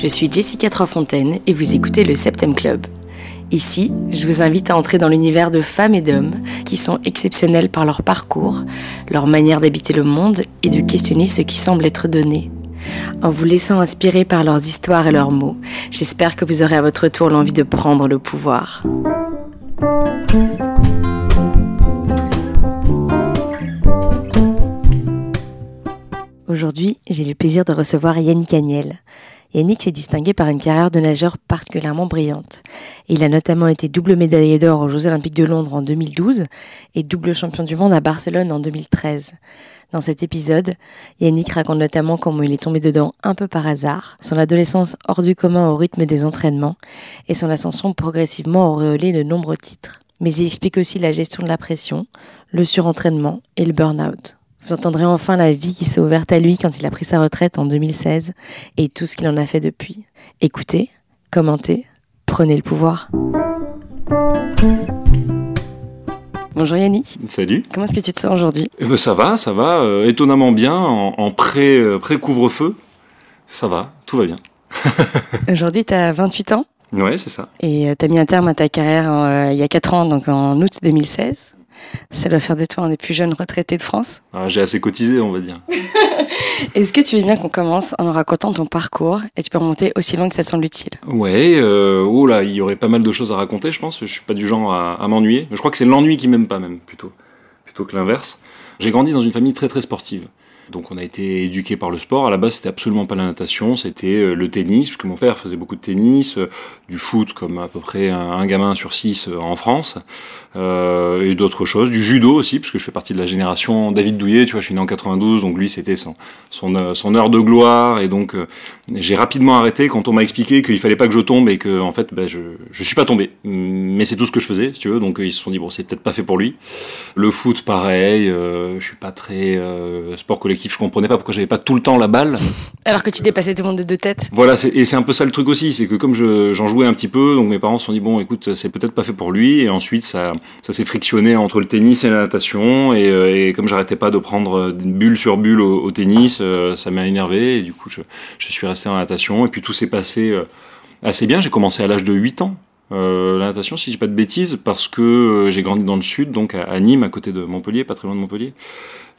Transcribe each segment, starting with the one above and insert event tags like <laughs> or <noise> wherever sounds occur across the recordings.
Je suis Jessica Trofontaine et vous écoutez le Septem Club. Ici, je vous invite à entrer dans l'univers de femmes et d'hommes qui sont exceptionnels par leur parcours, leur manière d'habiter le monde et de questionner ce qui semble être donné. En vous laissant inspirer par leurs histoires et leurs mots, j'espère que vous aurez à votre tour l'envie de prendre le pouvoir. Aujourd'hui, j'ai le plaisir de recevoir Yannick Agnel. Yannick s'est distingué par une carrière de nageur particulièrement brillante. Il a notamment été double médaillé d'or aux Jeux Olympiques de Londres en 2012 et double champion du monde à Barcelone en 2013. Dans cet épisode, Yannick raconte notamment comment il est tombé dedans un peu par hasard, son adolescence hors du commun au rythme des entraînements et son ascension progressivement auréolée de nombreux titres. Mais il explique aussi la gestion de la pression, le surentraînement et le burn-out. Vous entendrez enfin la vie qui s'est ouverte à lui quand il a pris sa retraite en 2016 et tout ce qu'il en a fait depuis. Écoutez, commentez, prenez le pouvoir. Bonjour Yannick. Salut. Comment est-ce que tu te sens aujourd'hui? Eh ben, Ça va, ça va, euh, étonnamment bien, en, euh, pré-couvre-feu. Ça va, tout va bien. <laughs> aujourd'hui, tu as 28 ans? Ouais, c'est ça. Et euh, tu as mis un terme à ta carrière il y a 4 ans, donc en août 2016. Ça doit faire de toi un des plus jeunes retraités de France. Ah, j'ai assez cotisé, on va dire. <laughs> Est-ce que tu veux bien qu'on commence en nous racontant ton parcours et tu peux remonter aussi loin que ça semble utile? Ouais, euh, oh là, il y aurait pas mal de choses à raconter, je pense. Je suis pas du genre à, m'ennuyer. Je crois que c'est l'ennui qui m'aime pas, même, plutôt, plutôt que l'inverse. J'ai grandi dans une famille très très sportive. Donc on a été éduqué par le sport. À la base, c'était absolument pas la natation, c'était euh, le tennis, puisque mon père faisait beaucoup de tennis, euh, du foot comme à peu près un, gamin sur six euh, en France, et d'autres choses, du judo aussi, puisque je fais partie de la génération David Douillet. Tu vois, je suis né en 92, donc lui c'était son, heure de gloire, et donc j'ai rapidement arrêté quand on m'a expliqué qu'il fallait pas que je tombe et que en fait, ben, je je suis pas tombé, mais c'est tout ce que je faisais, si tu veux. Donc ils se sont dit bon, c'est peut-être pas fait pour lui. Le foot, pareil, je suis pas très sport collectif je comprenais pas pourquoi j'avais pas tout le temps la balle. <laughs> Alors que tu dépassais tout le monde de deux têtes. Voilà, et c'est un peu ça le truc aussi, c'est que comme j'en jouais un petit peu, donc mes parents se sont dit bon, écoute, c'est peut-être pas fait pour lui, et ensuite ça, ça s'est frictionné entre le tennis et la natation, et, euh, comme j'arrêtais pas de prendre bulle sur bulle au, tennis, euh, ça m'a énervé, et du coup je, je, suis resté en natation, et puis tout s'est passé euh, assez bien. J'ai commencé à l'âge de 8 ans. la natation, si je dis pas de bêtises, parce que j'ai grandi dans le sud, donc à Nîmes, à côté de Montpellier, pas très loin de Montpellier.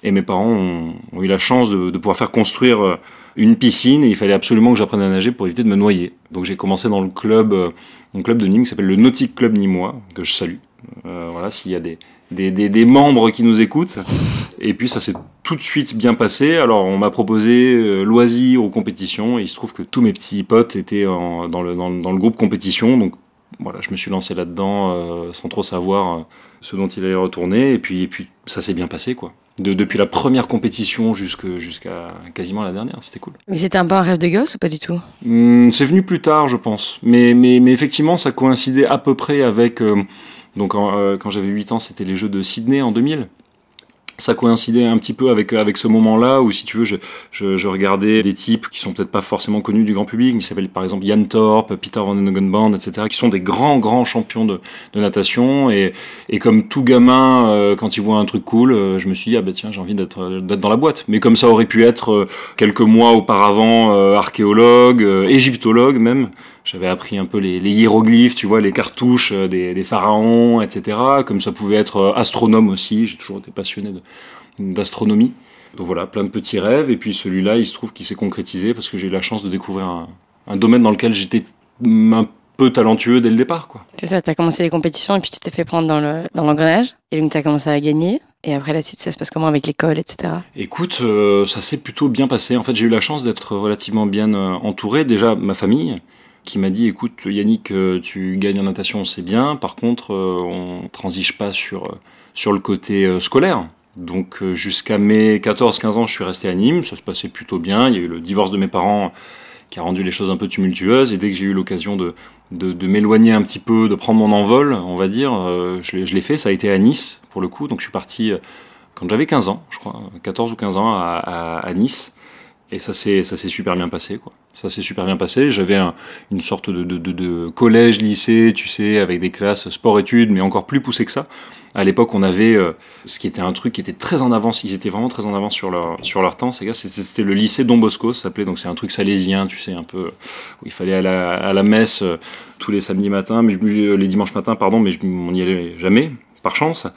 Et mes parents ont, eu la chance de, pouvoir faire construire euh, une piscine et il fallait absolument que j'apprenne à nager pour éviter de me noyer. Donc j'ai commencé dans le club, euh, un club de Nîmes qui s'appelle le Nautique Club Nîmois, que je salue. Euh, voilà, s'il y a des, membres qui nous écoutent. Et puis ça s'est tout de suite bien passé. Alors on m'a proposé loisirs ou compétitions et il se trouve que tous mes petits potes étaient dans, le, dans, le groupe compétition. Donc voilà, je me suis lancé là-dedans sans trop savoir ce dont il allait retourner. Et puis, et puis ça s'est bien passé quoi depuis la première compétition jusqu'à quasiment la dernière. C'était cool. Mais c'était un peu un rêve de gosse ou pas du tout? Hmm, C'est venu plus tard, je pense. Mais, mais, mais, effectivement, ça coïncidait à peu près avec. Euh, donc, euh, quand j'avais 8 ans, c'était les Jeux de Sydney en 2000 ça coïncidait un petit peu avec avec ce moment-là où si tu veux je, je, je regardais des types qui sont peut-être pas forcément connus du grand public mais qui s'appellent par exemple Jan Thorpe, Peter Van Band, etc. qui sont des grands grands champions de, de natation et, et comme tout gamin euh, quand il voit un truc cool euh, je me suis dit ah bah tiens j'ai envie d'être d'être dans la boîte mais comme ça aurait pu être euh, quelques mois auparavant archéologue égyptologue même j'avais appris un peu les, hiéroglyphes, tu vois, les cartouches euh, des, pharaons, etc. Comme ça pouvait être euh, astronome aussi. J'ai toujours été passionné d'astronomie. Donc voilà, plein de petits rêves. Et puis celui-là, il se trouve qu'il s'est concrétisé parce que j'ai eu la chance de découvrir un, domaine dans lequel j'étais un peu talentueux dès le départ. quoi. C'est ça, tu as commencé les compétitions et puis tu t'es fait prendre dans l'engrenage. Dans et donc tu as commencé à gagner. Et après la suite, ça se passe comment avec l'école, etc. Écoute, euh, ça s'est plutôt bien passé. En fait, j'ai eu la chance d'être relativement bien entouré. Déjà, ma famille qui m'a dit écoute Yannick euh, tu gagnes en natation c'est bien. Par contre euh, on transige pas sur euh, sur le côté scolaire. Donc jusqu'à mes 14-15 ans je suis resté à Nîmes. Ça se passait plutôt bien. Il y a eu le divorce de mes parents qui a rendu les choses un peu tumultueuses. Et dès que j'ai eu l'occasion de, de, m'éloigner un petit peu de prendre mon envol on va dire je l'ai fait. Ça a été à Nice pour le coup. Donc je suis parti quand j'avais 15 ans je crois 14 ou 15 ans à, à, Nice. Et ça s'est super bien passé quoi Ça s'est super bien passé. J'avais une sorte de, de, de, collège, lycée, tu sais, avec des classes sport-études, mais encore plus poussé que ça. À l'époque, on avait euh, ce qui était un truc qui était très en avance. Ils étaient vraiment très en avance sur leur, sur leur temps, ces gars. C'était le lycée Don Bosco, ça s'appelait. Donc c'est un truc salésien, tu sais, un peu où il fallait aller à la, à la messe euh, tous les samedis matins, mais je, les dimanches matins, pardon, mais je, on n'y allait jamais par chance.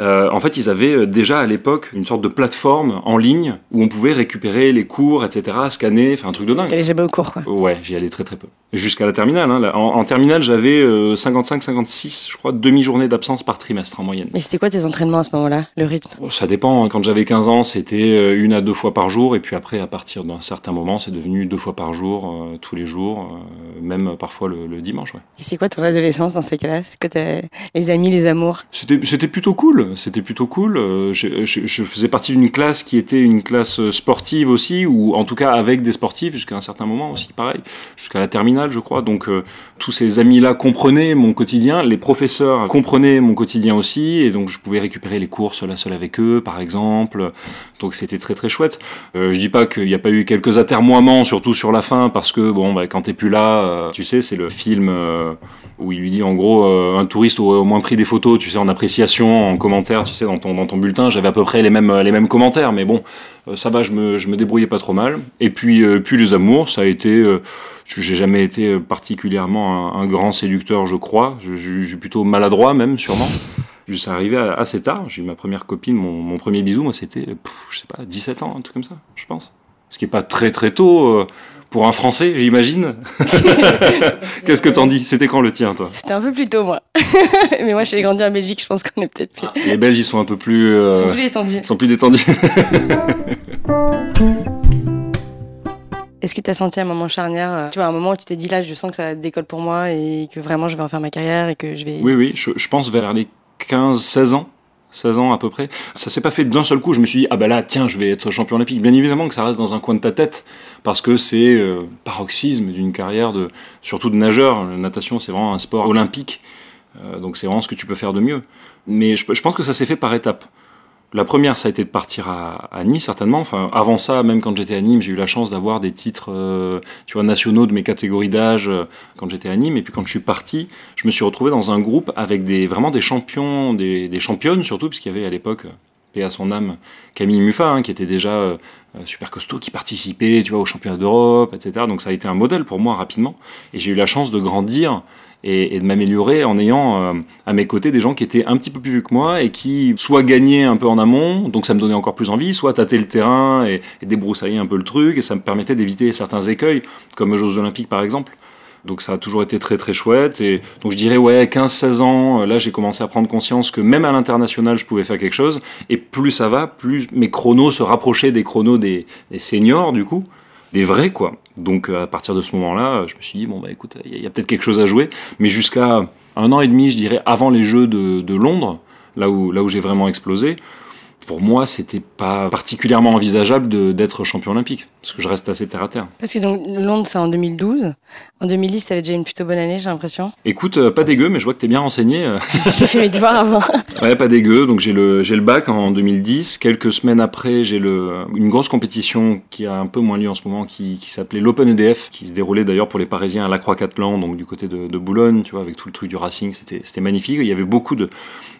Euh, en fait, ils avaient euh, déjà à l'époque une sorte de plateforme en ligne où on pouvait récupérer les cours, etc., scanner, enfin un truc de dingue. T'allais jamais au cours, quoi. Ouais, j'y allais très très peu. Jusqu'à la terminale. Hein, en, terminale, j'avais 55-56, euh, je crois, demi-journée d'absence par trimestre en moyenne. Mais c'était quoi tes entraînements à ce moment-là, le rythme? Oh, Ça dépend. Hein. Quand j'avais 15 ans, c'était une à deux fois par jour. Et puis après, à partir d'un certain moment, c'est devenu deux fois par jour, tous les jours, même parfois le, dimanche. Ouais. Et c'est quoi ton adolescence dans ces cas-là? C'est quoi les amis, les amours? C'était plutôt cool. C'était plutôt cool. Euh, je, faisais partie d'une classe qui était une classe euh, sportive aussi, ou en tout cas avec des sportifs jusqu'à un certain moment aussi, pareil, jusqu'à la terminale, je crois. Donc euh, tous ces amis-là comprenaient mon quotidien, les professeurs comprenaient mon quotidien aussi, et donc je pouvais récupérer les cours seul à seul avec eux, par exemple. Donc c'était très très chouette. Euh, je dis pas qu'il n'y a pas eu quelques atermoiements, surtout sur la fin, parce que bon, bah, quand t'es plus là, tu sais, c'est le film où il lui dit en gros, un touriste aurait au moins pris des photos, tu sais, en appréciation, en commentaire, tu sais, dans ton, dans ton bulletin, j'avais à peu près les mêmes, les mêmes commentaires, mais bon, euh, ça va, je me, je me débrouillais pas trop mal. Et puis, euh, puis les amours, ça a été, euh, j'ai jamais été particulièrement un, grand séducteur, je crois, j'ai plutôt maladroit même, sûrement. Ça arrivé assez tard, j'ai eu ma première copine, mon, mon premier bisou, moi c'était, je sais pas, 17 ans, un truc comme ça, je pense. Ce qui est pas très très tôt pour un Français, j'imagine. <laughs> Qu'est-ce que t'en dis? C'était quand le tien, toi? C'était un peu plus tôt, moi. <laughs> Mais moi, j'ai grandi en Belgique, je pense qu'on est peut-être plus. les Belges, ils sont un peu plus. Euh, ils sont plus détendus. Ils sont plus détendus. <laughs> Est-ce que tu as senti un moment charnière euh, Tu vois, un moment où tu t'es dit là, je sens que ça décolle pour moi et que vraiment je vais en faire ma carrière et que je vais. Oui, oui, je, je pense vers les 15-16 ans. 16 ans à peu près. Ça s'est pas fait d'un seul coup. Je me suis dit, ah ben là, tiens, je vais être champion olympique. Bien évidemment que ça reste dans un coin de ta tête, parce que c'est euh, paroxysme d'une carrière, de, surtout de nageur. La natation, c'est vraiment un sport olympique. Euh, donc c'est vraiment ce que tu peux faire de mieux. Mais je pense que ça s'est fait par étapes. La première, ça a été de partir à, à Nice, certainement. Enfin, avant ça, même quand j'étais à Nîmes, j'ai eu la chance d'avoir des titres, euh, tu vois, nationaux de mes catégories d'âge euh, quand j'étais à Nîmes. Et puis quand je suis parti, je me suis retrouvé dans un groupe avec des vraiment des champions, des, des championnes surtout, puisqu'il y avait à l'époque, et à son âme, Camille Muffin, hein, qui était déjà euh, super costaud, qui participait, tu vois, aux championnats d'Europe, etc. Donc ça a été un modèle pour moi rapidement. Et j'ai eu la chance de grandir et, de m'améliorer en ayant euh, à mes côtés des gens qui étaient un petit peu plus vieux que moi et qui soit gagnaient un peu en amont, donc ça me donnait encore plus envie, soit tâter le terrain et, débroussailler un peu le truc, et ça me permettait d'éviter certains écueils, comme aux Jeux Olympiques par exemple. Donc ça a toujours été très très chouette. Et donc je dirais ouais 15-16 ans, euh, là j'ai commencé à prendre conscience que même à l'international je pouvais faire quelque chose. Et plus ça va, plus mes chronos se rapprochaient des chronos des, seniors du coup des vrais, quoi. Donc euh, à partir de ce moment-là, je me suis dit, bon, bah écoute, il y a, peut-être quelque chose à jouer. Mais jusqu'à un an et demi, je dirais, avant les Jeux de, de Londres, là où, là où j'ai vraiment explosé, pour moi, c'était pas particulièrement envisageable d'être champion olympique, parce que je reste assez terre à terre. Parce que donc Londres, c'est en 2012. En 2010, ça avait déjà une plutôt bonne année, j'ai l'impression. Écoute, euh, pas dégueu, mais je vois que t'es bien renseigné. Euh. <laughs> j'ai fait mes devoirs avant. <laughs> ouais, pas dégueu. Donc j'ai le, j'ai le bac en 2010. Quelques semaines après, j'ai le, une grosse compétition qui a un peu moins lieu en ce moment, qui, qui s'appelait l'Open EDF, qui se déroulait d'ailleurs pour les Parisiens à La Croix-Catlan, donc du côté de, de, Boulogne, tu vois, avec tout le truc du racing. C'était, c'était magnifique. Il y avait beaucoup de,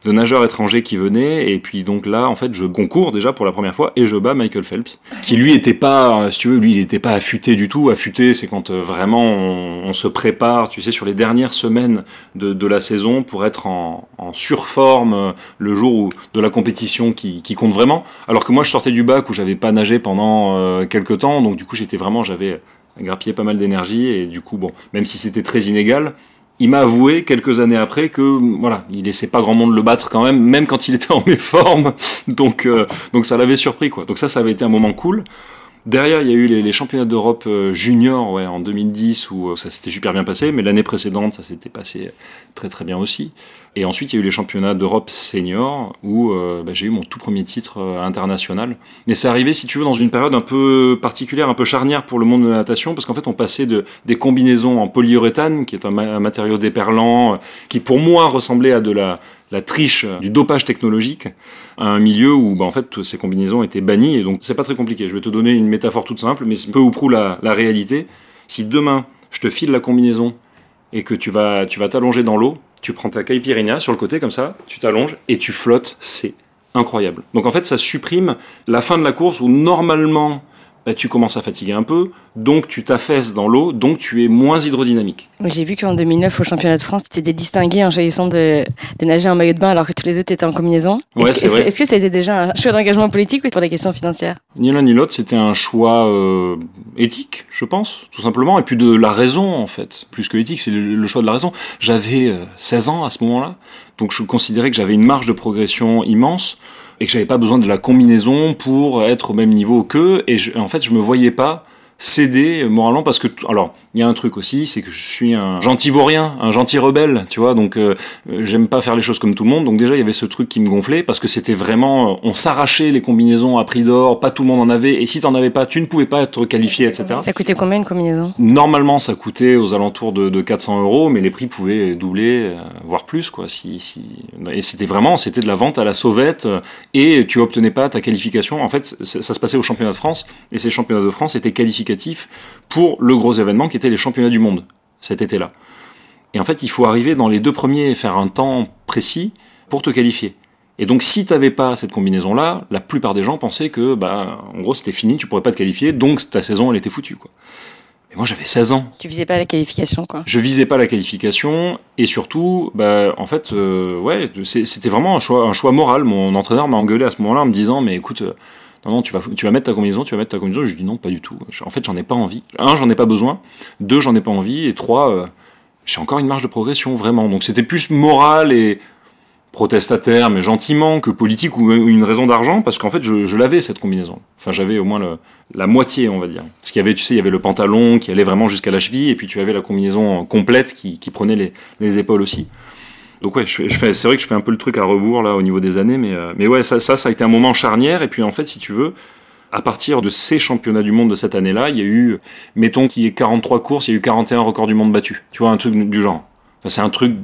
de nageurs étrangers qui venaient. Et puis donc là, en fait, je concours déjà pour la première fois et je bats Michael Phelps, qui lui était pas, si tu veux, lui il pas affûté du tout. Affûté, c'est quand euh, vraiment on, se prépare, tu sais, sur les dernières semaines de, la saison pour être en, surforme euh, le jour de la compétition qui, qui, compte vraiment. Alors que moi je sortais du bac où j'avais pas nagé pendant euh, quelques temps, donc du coup j'étais vraiment, j'avais grappillé pas mal d'énergie et du coup bon, même si c'était très inégal il m'a avoué quelques années après que voilà, il laissait pas grand monde le battre quand même, même quand il était en méforme. <laughs> Donc euh, donc ça l'avait surpris quoi. Donc ça ça avait été un moment cool. Derrière, il y a eu les, championnats d'Europe euh, junior ouais, en 2010 où euh, ça s'était super bien passé, mais l'année précédente, ça s'était passé très très bien aussi. Et ensuite, il y a eu les championnats d'Europe senior où euh, bah, j'ai eu mon tout premier titre international. Mais c'est arrivé, si tu veux, dans une période un peu particulière, un peu charnière pour le monde de la natation, parce qu'en fait, on passait de, des combinaisons en polyuréthane, qui est un, matériau déperlant, qui pour moi ressemblait à de la, triche du dopage technologique à un milieu où bah, en fait ces combinaisons étaient bannies et donc c'est pas très compliqué. Je vais te donner une métaphore toute simple mais c'est peu ou prou la réalité. Si demain, je te file la combinaison et que tu vas t'allonger dans l'eau, tu prends ta caipirinha sur le côté comme ça, tu t'allonges et tu flottes, c'est incroyable. Donc en fait, ça supprime la fin de la course où normalement bah, tu commences à fatiguer un peu, donc tu t'affaisses dans l'eau, donc tu es moins hydrodynamique. J'ai vu qu'en 2009, au championnat de France, tu t'étais distingué en choisissant de, nager en maillot de bain alors que tous les autres étaient en combinaison. Est-ce que, est que, ça a été déjà un choix d'engagement politique ou pour les questions financières? Ni l'un ni l'autre, c'était un choix euh, éthique, je pense, tout simplement, et puis de la raison en fait. Plus que éthique, c'est le, choix de la raison. J'avais 16 euh, ans à ce moment-là, donc je considérais que j'avais une marge de progression immense et que j'avais pas besoin de la combinaison pour être au même niveau qu'eux. Et en fait, je me voyais pas céder moralement parce que alors il y a un truc aussi c'est que je suis un gentil vaurien un gentil rebelle tu vois donc euh, j'aime pas faire les choses comme tout le monde. Donc déjà il y avait ce truc qui me gonflait parce que c'était vraiment euh, on s'arrachait les combinaisons à prix d'or pas tout le monde en avait et si t'en avais pas tu ne pouvais pas être qualifié etc ça coûtait combien une combinaison? Normalement ça coûtait aux alentours de, de 400 euros mais les prix pouvaient doubler euh, voire plus quoi si, si... et c'était vraiment c'était de la vente à la sauvette et tu obtenais pas ta qualification. En fait ça, ça se passait au championnat de France et ces championnats de France étaient qualifiés pour le gros événement qui était les championnats du monde cet été-là. Et en fait, il faut arriver dans les deux premiers et faire un temps précis pour te qualifier. Et donc, si tu n'avais pas cette combinaison-là, la plupart des gens pensaient que, bah, en gros, c'était fini, tu pourrais pas te qualifier, donc ta saison, elle était foutue, quoi. Et moi, j'avais 16 ans. Tu visais pas la qualification, quoi. Je visais pas la qualification, et surtout, bah, en fait, euh, ouais, c'était vraiment un choix, un choix moral. Mon entraîneur m'a engueulé à ce moment-là en me disant, mais écoute, non, tu vas, tu vas mettre ta combinaison, tu vas mettre ta combinaison. je lui dis non, pas du tout. En fait, j'en ai pas envie. Un, j'en ai pas besoin. Deux, j'en ai pas envie. Et trois, euh, j'ai encore une marge de progression, vraiment. Donc c'était plus moral et protestataire, mais gentiment, que politique ou une raison d'argent, parce qu'en fait, je, l'avais, cette combinaison. Enfin, j'avais au moins la moitié, on va dire. Parce qu'il y avait, tu sais, il y avait le pantalon qui allait vraiment jusqu'à la cheville, et puis tu avais la combinaison complète qui, prenait les épaules aussi. Donc ouais, je, fais, c'est vrai que je fais un peu le truc à rebours là au niveau des années, mais, euh, mais ouais, ça, ça, ça a été un moment charnière. Et puis en fait, si tu veux, à partir de ces championnats du monde de cette année-là, il y a eu, mettons qu'il y ait 43 courses, il y a eu 41 records du monde battus. Tu vois, un truc du genre. Enfin, c'est un truc,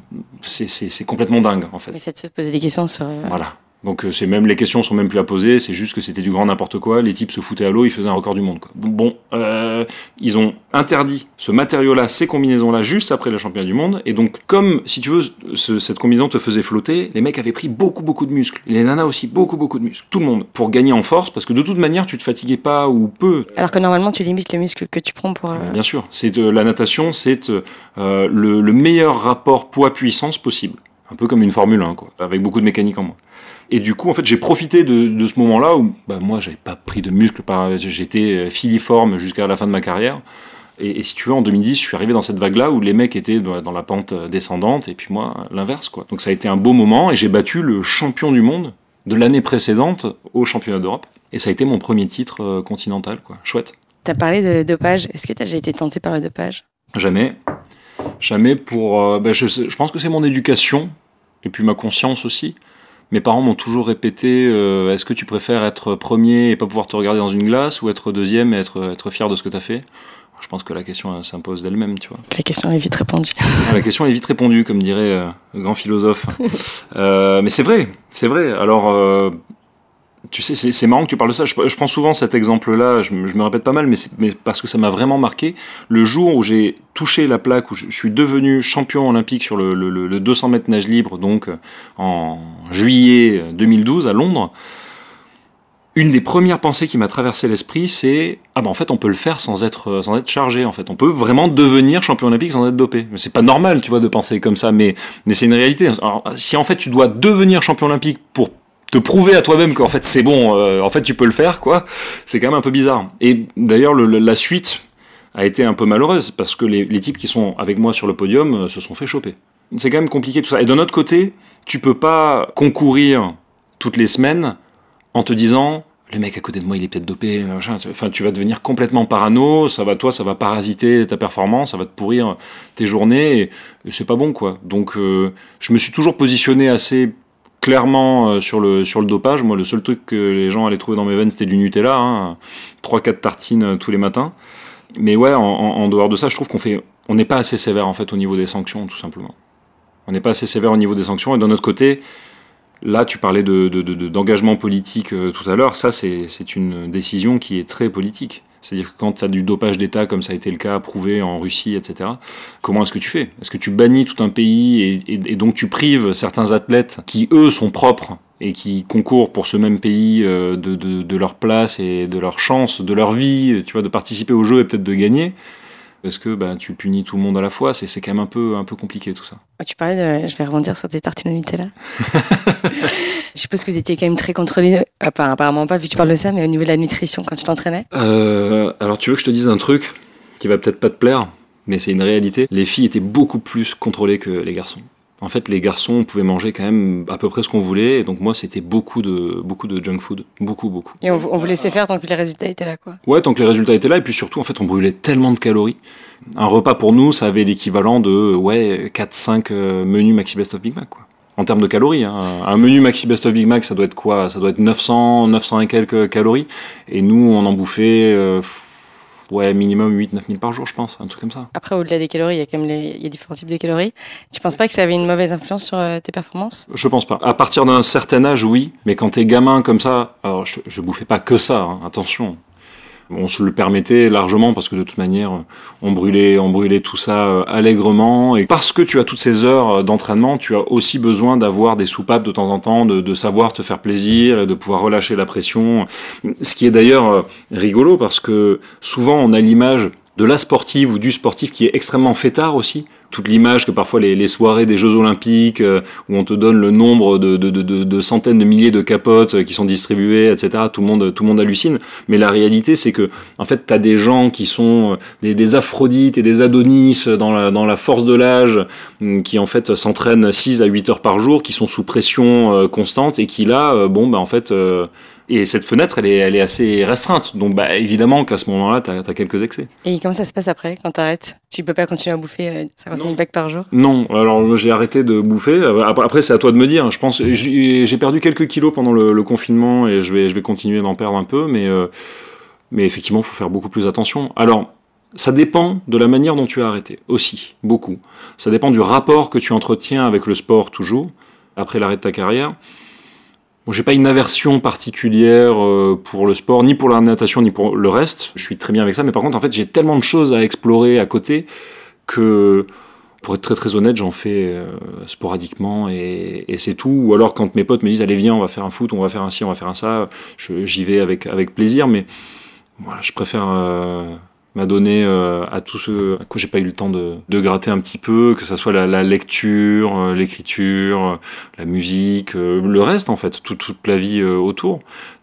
c'est complètement dingue en fait. Mais ça te poser des questions sur. Euh, voilà. Donc euh, c'est même les questions sont même plus à poser, c'est juste que c'était du grand n'importe quoi. Les types se foutaient à l'eau, ils faisaient un record du monde. Quoi. Bon, euh, ils ont interdit ce matériau-là, ces combinaisons-là, juste après le championnat du monde. Et donc comme si tu veux, cette combinaison te faisait flotter, les mecs avaient pris beaucoup beaucoup de muscles, les nanas aussi beaucoup beaucoup de muscles, tout le monde pour gagner en force, parce que de toute manière tu te fatiguais pas ou peu. Alors que normalement tu limites les muscles que tu prends pour. Euh, bien sûr, c'est la natation, c'est le, le meilleur rapport poids-puissance possible, un peu comme une Formule 1 quoi, avec beaucoup de mécanique en moins. Et du coup, en fait, j'ai profité de, ce moment-là où bah, moi, j'avais pas pris de muscles, j'étais euh, filiforme jusqu'à la fin de ma carrière. Et, si tu veux, en 2010, je suis arrivé dans cette vague-là où les mecs étaient dans la pente descendante, et puis moi, l'inverse, quoi. Donc ça a été un beau moment, et j'ai battu le champion du monde de l'année précédente au championnat d'Europe. Et ça a été mon premier titre euh, continental, quoi. Chouette. Tu as parlé de dopage. Est-ce que tu as déjà été tenté par le dopage? Jamais. Jamais pour. Euh, bah, je, je pense que c'est mon éducation, et puis ma conscience aussi. Mes parents m'ont toujours répété euh, est-ce que tu préfères être premier et pas pouvoir te regarder dans une glace ou être deuxième et être, être fier de ce que tu as fait? Je pense que la question s'impose d'elle-même, tu vois. La question est vite répondue. <laughs> la question est vite répondue, comme dirait euh, le grand philosophe. <laughs> Euh, mais c'est vrai, c'est vrai. Alors, tu sais, c'est marrant que tu parles de ça. Je, prends souvent cet exemple-là, je, me répète pas mal, mais, parce que ça m'a vraiment marqué. Le jour où j'ai touché la plaque, où je, suis devenu champion olympique sur le, le, 200 mètres nage libre, donc en juillet 2012 à Londres, une des premières pensées qui m'a traversé l'esprit, c'est ah ben en fait on peut le faire sans être sans être chargé en fait. On peut vraiment devenir champion olympique sans être dopé. Mais c'est pas normal, tu vois, de penser comme ça, mais c'est une réalité. si en fait tu dois devenir champion olympique pour te prouver à toi-même qu'en fait c'est bon, euh, en fait tu peux le faire, quoi. C'est quand même un peu bizarre. Et d'ailleurs la suite a été un peu malheureuse parce que les, types qui sont avec moi sur le podium euh, se sont fait choper. C'est quand même compliqué tout ça. Et d'un autre côté, tu peux pas concourir toutes les semaines en te disant le mec à côté de moi il est peut-être dopé, enfin tu vas devenir complètement parano, ça va toi ça va parasiter ta performance, ça va te pourrir tes journées et, c'est pas bon quoi. Donc euh, je me suis toujours positionné assez clairement euh, sur le dopage. Moi, le seul truc que les gens allaient trouver dans mes veines, c'était du Nutella, hein, 3-4 tartines euh, tous les matins. Mais ouais, en, dehors de ça, je trouve qu'on fait, on n'est pas assez sévère en fait au niveau des sanctions, tout simplement. On n'est pas assez sévère au niveau des sanctions. Et d'un autre côté, là, tu parlais de, d'engagement politique euh, tout à l'heure. Ça, c'est une décision qui est très politique. C'est-à-dire que quand tu as du dopage d'État, comme ça a été le cas prouvé en Russie, etc., comment est-ce que tu fais? Est-ce que tu bannis tout un pays et, donc tu prives certains athlètes qui, eux, sont propres et qui concourent pour ce même pays euh, de, leur place et de leur chance, de leur vie, tu vois, de participer au jeu et peut-être de gagner? Est-ce que bah, tu punis tout le monde à la fois C'est quand même un peu, un peu compliqué tout ça. Tu parlais de. Je vais rebondir sur tes tartines au Nutella. je suppose que vous étiez quand même très contrôlé. apparemment pas, vu que tu parles de ça, mais au niveau de la nutrition quand tu t'entraînais euh, Alors, tu veux que je te dise un truc qui va peut-être pas te plaire, mais c'est une réalité. Les filles étaient beaucoup plus contrôlées que les garçons. En fait, les garçons pouvaient manger quand même à peu près ce qu'on voulait. Et donc moi, c'était beaucoup de, beaucoup de junk food. Beaucoup, beaucoup. Et on, vous laissait faire tant que les résultats étaient là, quoi Ouais, tant que les résultats étaient là. Et puis surtout, en fait, on brûlait tellement de calories. Un repas pour nous, ça avait l'équivalent de ouais, 4-5 euh, menus Maxi Best of Big Mac, quoi. En termes de calories, hein. un menu Maxi Best of Big Mac, ça doit être quoi? Ça doit être 900, 900 et quelques calories. Et nous, on en bouffait... Euh, ouais, minimum 8-9 000 par jour, je pense, un truc comme ça. Après, au-delà des calories, il y a quand même les... il y a différents types de calories. Tu penses pas que ça avait une mauvaise influence sur euh, tes performances? Je pense pas. À partir d'un certain âge, oui, mais quand t'es gamin comme ça, alors je, je bouffais pas que ça, hein, attention on se le permettait largement parce que de toute manière, on brûlait, on brûlait tout ça euh, allègrement. Et parce que tu as toutes ces heures euh, d'entraînement, tu as aussi besoin d'avoir des soupapes de temps en temps, de, savoir te faire plaisir et de pouvoir relâcher la pression. Ce qui est d'ailleurs euh, rigolo parce que souvent on a l'image de la sportive ou du sportif qui est extrêmement fêtard aussi. Toute l'image que parfois les, soirées des Jeux Olympiques, euh, où on te donne le nombre de, de, de, centaines de milliers de capotes euh, qui sont distribuées, etc. Tout le monde, tout le monde hallucine. Mais la réalité, c'est que en fait, tu as des gens qui sont euh, des, Aphrodites et des Adonis dans la, force de l'âge, qui en fait s'entraînent 6 à 8 heures par jour, qui sont sous pression constante et qui là, bon, bah en fait et cette fenêtre, elle est, elle est assez restreinte. Donc, bah, évidemment qu'à ce moment-là, tu as, quelques excès. Et comment ça se passe après, quand tu arrêtes Tu peux pas continuer à bouffer 50 000 packs par jour? Non, alors j'ai arrêté de bouffer. Après, c'est à toi de me dire. Je pense j'ai perdu quelques kilos pendant le, confinement et je vais, je vais continuer d'en perdre un peu. Mais, euh, mais effectivement, il faut faire beaucoup plus attention. Alors, ça dépend de la manière dont tu as arrêté, aussi, beaucoup. Ça dépend du rapport que tu entretiens avec le sport, toujours, après l'arrêt de ta carrière. Bon, j'ai pas une aversion particulière euh, pour le sport, ni pour la natation, ni pour le reste. Je suis très bien avec ça, mais par contre, en fait, j'ai tellement de choses à explorer à côté que, pour être très très honnête, j'en fais euh, sporadiquement et, et c'est tout. Ou alors, quand mes potes me disent, allez viens, on va faire un foot, on va faire un ci, on va faire un ça, j'y vais avec avec plaisir, mais voilà, je préfère euh, m'a donné euh, à tous ceux à quoi j'ai pas eu le temps de, de, gratter un petit peu, que ça soit la, la lecture, euh, l'écriture, euh, la musique, le reste en fait, toute, toute la vie autour.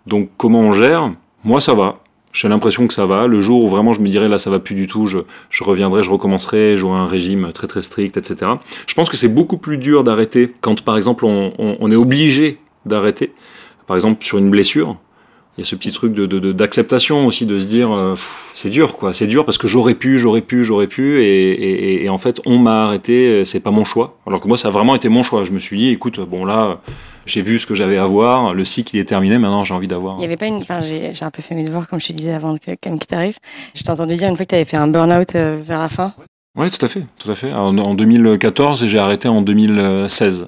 Donc comment on gère? Moi ça va. J'ai l'impression que ça va. Le jour où vraiment je me dirais là ça va plus du tout, je, je reviendrai, je recommencerai, j'aurai un régime très très strict, etc. Je pense que c'est beaucoup plus dur d'arrêter quand par exemple on, on, on est obligé d'arrêter. Par exemple sur une blessure, il y a ce petit truc de, d'acceptation aussi, de se dire euh, c'est dur quoi, c'est dur parce que j'aurais pu, j'aurais pu, j'aurais pu, et, en fait on m'a arrêté, c'est pas mon choix. Alors que moi ça a vraiment été mon choix. Je me suis dit écoute, bon là j'ai vu ce que j'avais à voir, le cycle il est terminé, maintenant j'ai envie d'avoir. Il y avait pas une, enfin j'ai, un peu fait mes devoirs comme je te disais avant que comme qui t'arrive. Je t'ai entendu dire une fois que tu avais fait un burn-out euh, vers la fin. Oui tout à fait, tout à fait. En, en 2014 et j'ai arrêté en 2016.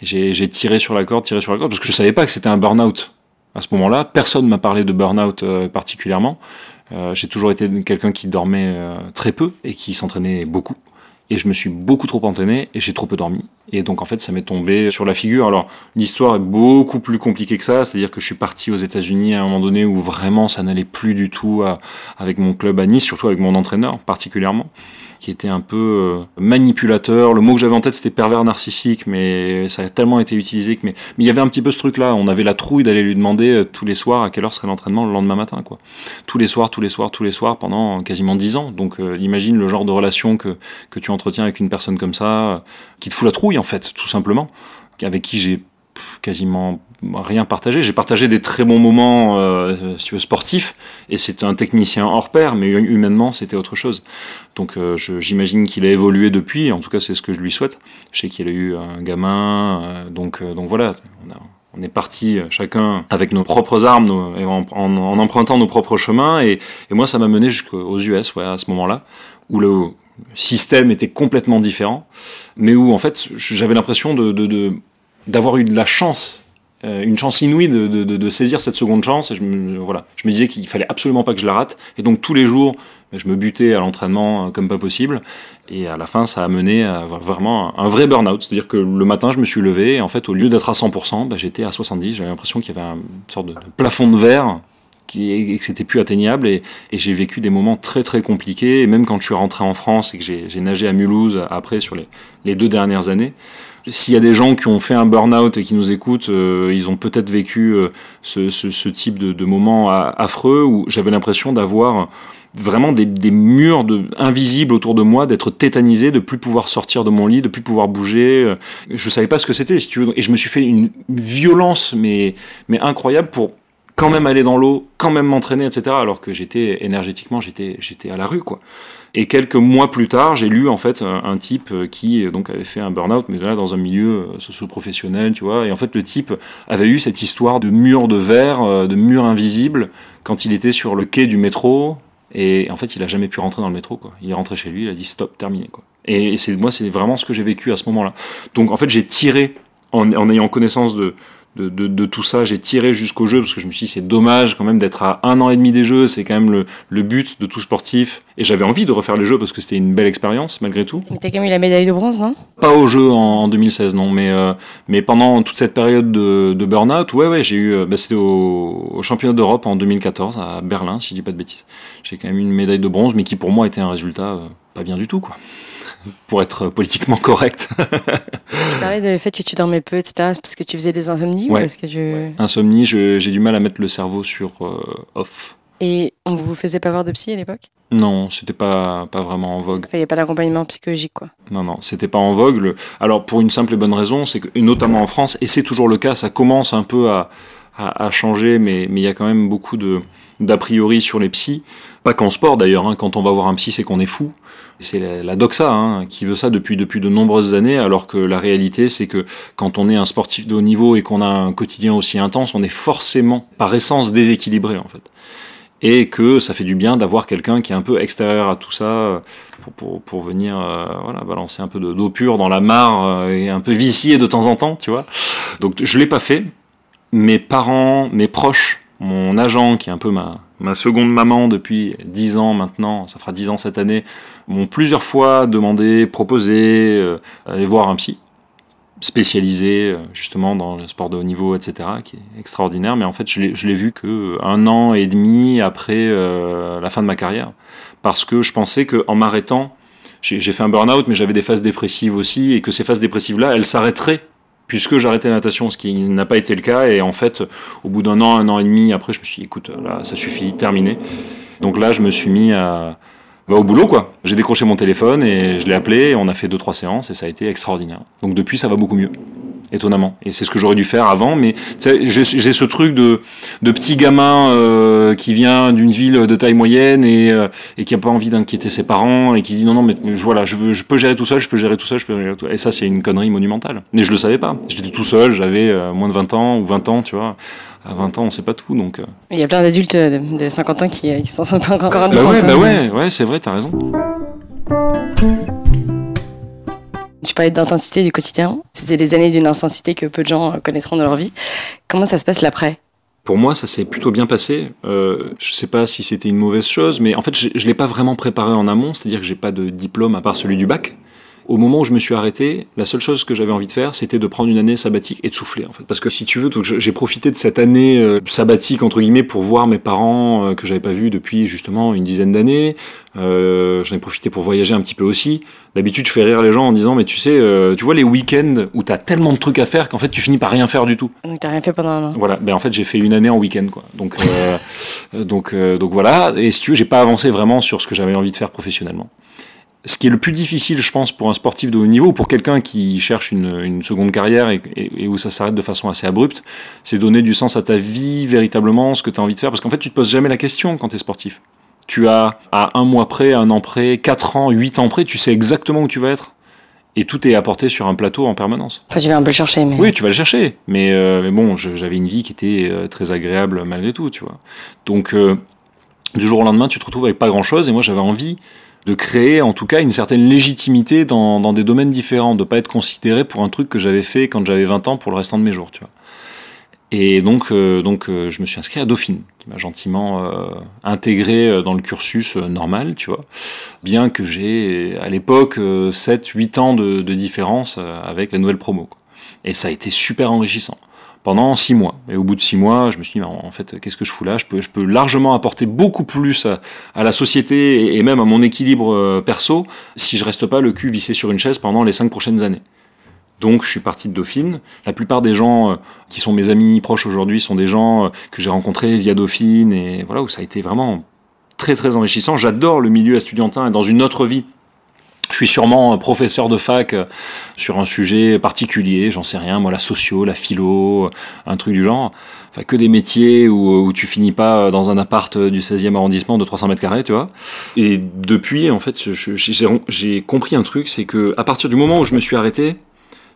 J'ai, j'ai tiré sur la corde, tiré sur la corde parce que je savais pas que c'était un burn-out à ce moment-là. Personne m'a parlé de burn-out euh, particulièrement. Euh, j'ai toujours été quelqu'un qui dormait euh, très peu et qui s'entraînait beaucoup. Et je me suis beaucoup trop entraîné et j'ai trop peu dormi. Et donc en fait, ça m'est tombé sur la figure. Alors l'histoire est beaucoup plus compliquée que ça. C'est-à-dire que je suis parti aux États-Unis à un moment donné où vraiment ça n'allait plus du tout avec mon club à Nice, surtout avec mon entraîneur particulièrement qui était un peu euh, manipulateur. Le mot que j'avais en tête, c'était pervers narcissique, mais ça a tellement été utilisé que. Mais, il y avait un petit peu ce truc-là. On avait la trouille d'aller lui demander euh, tous les soirs à quelle heure serait l'entraînement le lendemain matin, quoi. Tous les soirs, tous les soirs, tous les soirs pendant quasiment dix ans. Donc, euh, imagine le genre de relation que, que tu entretiens avec une personne comme ça, qui te fout la trouille, en fait, tout simplement. Avec qui j'ai quasiment rien partagé. J'ai partagé des très bons moments, euh, si veux, sportifs, et c'est un technicien hors pair, mais humainement, c'était autre chose. Donc euh, j'imagine qu'il a évolué depuis, en tout cas c'est ce que je lui souhaite. Je sais qu'il a eu un gamin, euh, donc, euh, donc voilà, on, est parti chacun avec nos propres armes, en, empruntant nos propres chemins, et, moi ça m'a mené jusqu'aux US ouais, à ce moment-là, où le système était complètement différent, mais où en fait j'avais l'impression d'avoir eu de la chance euh, une chance inouïe de, de, de, saisir cette seconde chance. Et je me, voilà, je me disais qu'il fallait absolument pas que je la rate. Et donc tous les jours, je me butais à l'entraînement euh, comme pas possible. Et à la fin, ça a mené à vraiment un vrai burn-out. C'est-à-dire que le matin, je me suis levé et en fait, au lieu d'être à 100%, ben, j'étais à 70%. J'avais l'impression qu'il y avait une sorte de, plafond de verre qui, et que c'était plus atteignable. Et, et j'ai vécu des moments très très compliqués. Et même quand je suis rentré en France et que j'ai nagé à Mulhouse après sur les, les deux dernières années, s'il y a des gens qui ont fait un burn-out et qui nous écoutent, euh, ils ont peut-être vécu euh, ce, ce, ce, type de, de moment affreux où j'avais l'impression d'avoir vraiment des, des murs de, invisibles autour de moi, d'être tétanisé, de plus pouvoir sortir de mon lit, de plus pouvoir bouger. Euh, je savais pas ce que c'était, si tu veux. Et je me suis fait une violence, mais, mais incroyable pour quand même aller dans l'eau, quand même m'entraîner, etc. Alors que j'étais énergétiquement, j'étais, j'étais à la rue, quoi. Et quelques mois plus tard, j'ai lu en fait un, type qui donc avait fait un burn-out, mais là dans un milieu euh, socio-professionnel, tu vois. Et en fait, le type avait eu cette histoire de mur de verre, euh, de mur invisible, quand il était sur le quai du métro. Et en fait, il a jamais pu rentrer dans le métro, quoi. Il est rentré chez lui, il a dit stop, terminé, quoi. Et c'est moi, c'est vraiment ce que j'ai vécu à ce moment-là. Donc en fait, j'ai tiré en, en ayant connaissance de de, tout ça. J'ai tiré jusqu'au jeu parce que je me suis dit c'est dommage quand même d'être à un an et demi des jeux. C'est quand même le, le, but de tout sportif. Et j'avais envie de refaire les jeux parce que c'était une belle expérience malgré tout. Mais t'as quand même eu la médaille de bronze, non? Pas au jeu en, 2016, non. Mais, euh, mais pendant toute cette période de, de burn-out, ouais, ouais, j'ai eu. Euh, bah, c'était au, au, championnat d'Europe en 2014 à Berlin, si je dis pas de bêtises. J'ai quand même eu une médaille de bronze, mais qui pour moi était un résultat euh, pas bien du tout, quoi pour être politiquement correct. <laughs> tu parlais du fait que tu dormais peu, etc. parce que tu faisais des insomnies ouais. ou est-ce que je... Insomnie, j'ai du mal à mettre le cerveau sur euh, off. Et on vous faisait pas voir de psy à l'époque? Non, c'était pas, pas vraiment en vogue. Il n'y a pas d'accompagnement psychologique, quoi. Non, non, c'était pas en vogue. Le... Alors, pour une simple et bonne raison, c'est que, notamment en France, et c'est toujours le cas, ça commence un peu à, à, à changer, mais il y a quand même beaucoup d'a priori sur les psys. Pas qu'en sport d'ailleurs, hein. quand on va voir un psy, c'est qu'on est fou. C'est la, doxa hein, qui veut ça depuis, depuis de nombreuses années, alors que la réalité, c'est que quand on est un sportif de haut niveau et qu'on a un quotidien aussi intense, on est forcément, par essence, déséquilibré en fait. Et que ça fait du bien d'avoir quelqu'un qui est un peu extérieur à tout ça pour, pour, pour venir euh, voilà, balancer un peu d'eau pure dans la mare euh, et un peu vicier de temps en temps, tu vois. Donc je l'ai pas fait. Mes parents, mes proches, mon agent qui est un peu ma, ma seconde maman depuis dix ans maintenant, ça fera dix ans cette année, m'ont plusieurs fois demandé, proposé, euh, aller voir un psy spécialisé euh, justement dans le sport de haut niveau, etc., qui est extraordinaire. Mais en fait, je l'ai vu que un an et demi après euh, la fin de ma carrière, parce que je pensais qu'en m'arrêtant, j'ai fait un burn-out, mais j'avais des phases dépressives aussi, et que ces phases dépressives-là, elles s'arrêteraient puisque j'arrêtais la natation, ce qui n'a pas été le cas. Et en fait, au bout d'un an, un an et demi, après, je me suis dit, écoute, là, ça suffit, terminé. Donc là, je me suis mis à, bah, au boulot, quoi. J'ai décroché mon téléphone et je l'ai appelé, et on a fait deux, trois séances, et ça a été extraordinaire. Donc depuis, ça va beaucoup mieux étonnamment. Et c'est ce que j'aurais dû faire avant, mais j'ai ce truc de, de petit gamin euh, qui vient d'une ville de taille moyenne et, euh, et qui a pas envie d'inquiéter ses parents et qui se dit non non mais voilà je, veux, je peux gérer tout seul, je peux gérer tout seul, je peux gérer tout Et ça c'est une connerie monumentale. Mais je le savais pas. J'étais tout seul, j'avais euh, moins de 20 ans ou 20 ans, tu vois. À 20 ans, on sait pas tout, donc. Il y a plein d'adultes de, de, 50 ans qui, qui s'en sont encore bah. Ouais, bah ouais, ouais, c'est vrai, t'as raison. Parlais d'intensité du quotidien. C'était des années d'une intensité que peu de gens connaîtront dans leur vie. Comment ça se passe l'après? Pour moi, ça s'est plutôt bien passé. Euh, je sais pas si c'était une mauvaise chose, mais en fait, je, je l'ai pas vraiment préparé en amont, c'est-à-dire que j'ai pas de diplôme à part celui du bac. Au moment où je me suis arrêté, la seule chose que j'avais envie de faire, c'était de prendre une année sabbatique et de souffler, en fait. Parce que si tu veux, j'ai profité de cette année euh, sabbatique entre guillemets pour voir mes parents euh, que j'avais pas vus depuis justement une dizaine d'années. Euh, J'en ai profité pour voyager un petit peu aussi. D'habitude, je fais rire les gens en disant, mais tu sais, euh, tu vois les week-ends où t'as tellement de trucs à faire qu'en fait tu finis par rien faire du tout. Donc t'as rien fait pendant un an. Voilà, ben en fait j'ai fait une année en week-end quoi. Donc euh, <laughs> donc euh, donc voilà. Et si tu veux, j'ai pas avancé vraiment sur ce que j'avais envie de faire professionnellement ce qui est le plus difficile, je pense, pour un sportif de haut niveau, ou pour quelqu'un qui cherche une, une, seconde carrière et, et, et où ça s'arrête de façon assez abrupte, c'est donner du sens à ta vie véritablement, ce que tu as envie de faire. Parce qu'en fait, tu te poses jamais la question quand tu es sportif. Tu as à un mois près, un an près, quatre ans, huit ans près, tu sais exactement où tu vas être. Et tout est apporté sur un plateau en permanence. Enfin, tu vas un peu le chercher, mais... Oui, tu vas le chercher. Mais, euh, mais bon, j'avais une vie qui était euh, très agréable malgré tout, tu vois. Donc, euh, du jour au lendemain, tu te retrouves avec pas grand-chose. Et moi, j'avais envie de créer en tout cas une certaine légitimité dans, dans des domaines différents, de pas être considéré pour un truc que j'avais fait quand j'avais 20 ans pour le restant de mes jours, tu vois. Et donc, euh, donc euh, je me suis inscrit à Dauphine, qui m'a gentiment euh, intégré dans le cursus normal, tu vois. Bien que j'ai, à l'époque, 7-8 ans de, de, différence avec la nouvelle promo. Et ça a été super enrichissant pendant 6 mois. Et au bout de 6 mois, je me suis dit, en fait, qu'est-ce que je fous là? Je peux, largement apporter beaucoup plus à, la société et, même à mon équilibre perso si je reste pas le cul vissé sur une chaise pendant les 5 prochaines années. Donc je suis parti de Dauphine. La plupart des gens euh, qui sont mes amis proches aujourd'hui sont des gens euh, que j'ai rencontrés via Dauphine et voilà où ça a été vraiment très très enrichissant. J'adore le milieu estudiantin et dans une autre vie. Je suis sûrement professeur de fac euh, sur un sujet particulier, j'en sais rien, moi la socio, la philo, un truc du genre. Enfin, que des métiers où, où tu finis pas dans un appart du 16e arrondissement de 300 mètres carrés, tu vois. Et depuis, en fait, j'ai compris un truc, c'est que à partir du moment où je me suis arrêté,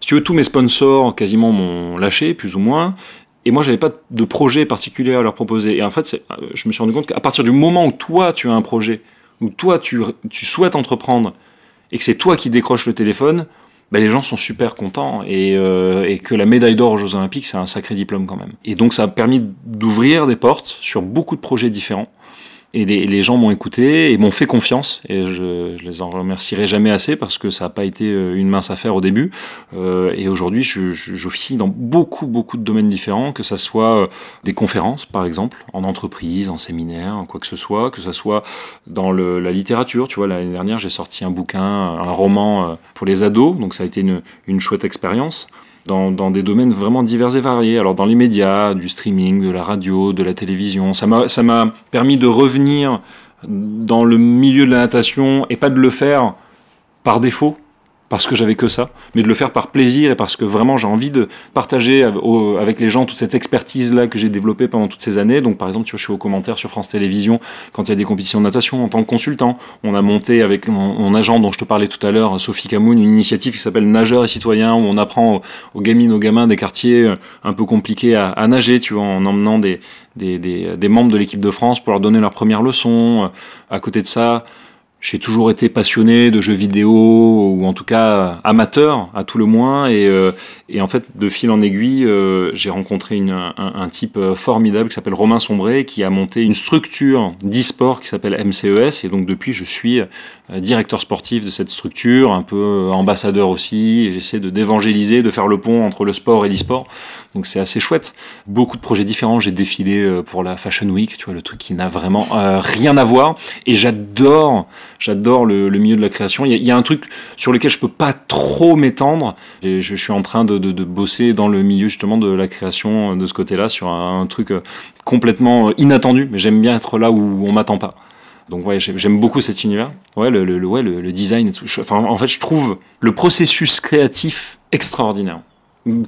si tu veux, tous mes sponsors quasiment m'ont lâché, plus ou moins. Et moi, j'avais pas de projet particulier à leur proposer. Et en fait, euh, je me suis rendu compte qu'à partir du moment où toi, tu as un projet, où toi, tu souhaites entreprendre, et que c'est toi qui décroches le téléphone, ben les gens sont super contents et, euh, et que la médaille d'or aux Jeux Olympiques, c'est un sacré diplôme quand même. Et donc ça a permis d'ouvrir des portes sur beaucoup de projets différents et les, gens m'ont écouté et m'ont fait confiance. Et je, je, les en remercierai jamais assez parce que ça n'a pas été euh, une mince affaire au début. Euh, et aujourd'hui j'officie dans beaucoup beaucoup de domaines différents que ça soit euh, des conférences par exemple en entreprise en séminaire en quoi que ce soit que ça soit dans le, la littérature. Tu vois l'année dernière j'ai sorti un bouquin un roman euh, pour les ados. Donc ça a été une, une chouette expérience dans, des domaines vraiment divers et variés. Alors dans les médias, du streaming, de la radio, de la télévision. Ça m'a permis de revenir dans le milieu de la natation et pas de le faire par défaut, parce que j'avais que ça, mais de le faire par plaisir et parce que vraiment j'ai envie de partager avec les gens toute cette expertise là que j'ai développée pendant toutes ces années. Donc par exemple, tu vois, je suis au commentaire sur France Télévisions quand il y a des compétitions de natation en tant que consultant. On a monté avec mon, agent dont je te parlais tout à l'heure, Sophie Camoun, une initiative qui s'appelle Nageurs et citoyens où on apprend aux, gamines, aux gamins des quartiers euh, un peu compliqués à, nager, tu vois, en emmenant des, membres de l'équipe de France pour leur donner leurs premières leçons. À côté de ça, j'ai toujours été passionné de jeux vidéo ou en tout cas amateur à tout le moins et, euh, et en fait de fil en aiguille euh, j'ai rencontré une, un, type formidable qui s'appelle Romain Sombré qui a monté une structure d'e-sport qui s'appelle MCES et donc depuis je suis euh, directeur sportif de cette structure un peu ambassadeur aussi j'essaie d'évangéliser de faire le pont entre le sport et l'e-sport. Donc c'est assez chouette. Beaucoup de projets différents. J'ai défilé pour la Fashion Week tu vois le truc qui n'a vraiment rien à voir et j'adore J'adore le, milieu de la création. Il y, a, un truc sur lequel je peux pas trop m'étendre. Je, suis en train de, bosser dans le milieu justement de la création de ce côté-là sur un, truc euh, complètement inattendu. Mais j'aime bien être là où on m'attend pas. Donc ouais, j'aime beaucoup cet univers. Ouais, le, ouais, le design et tout. Enfin, en fait, je trouve le processus créatif extraordinaire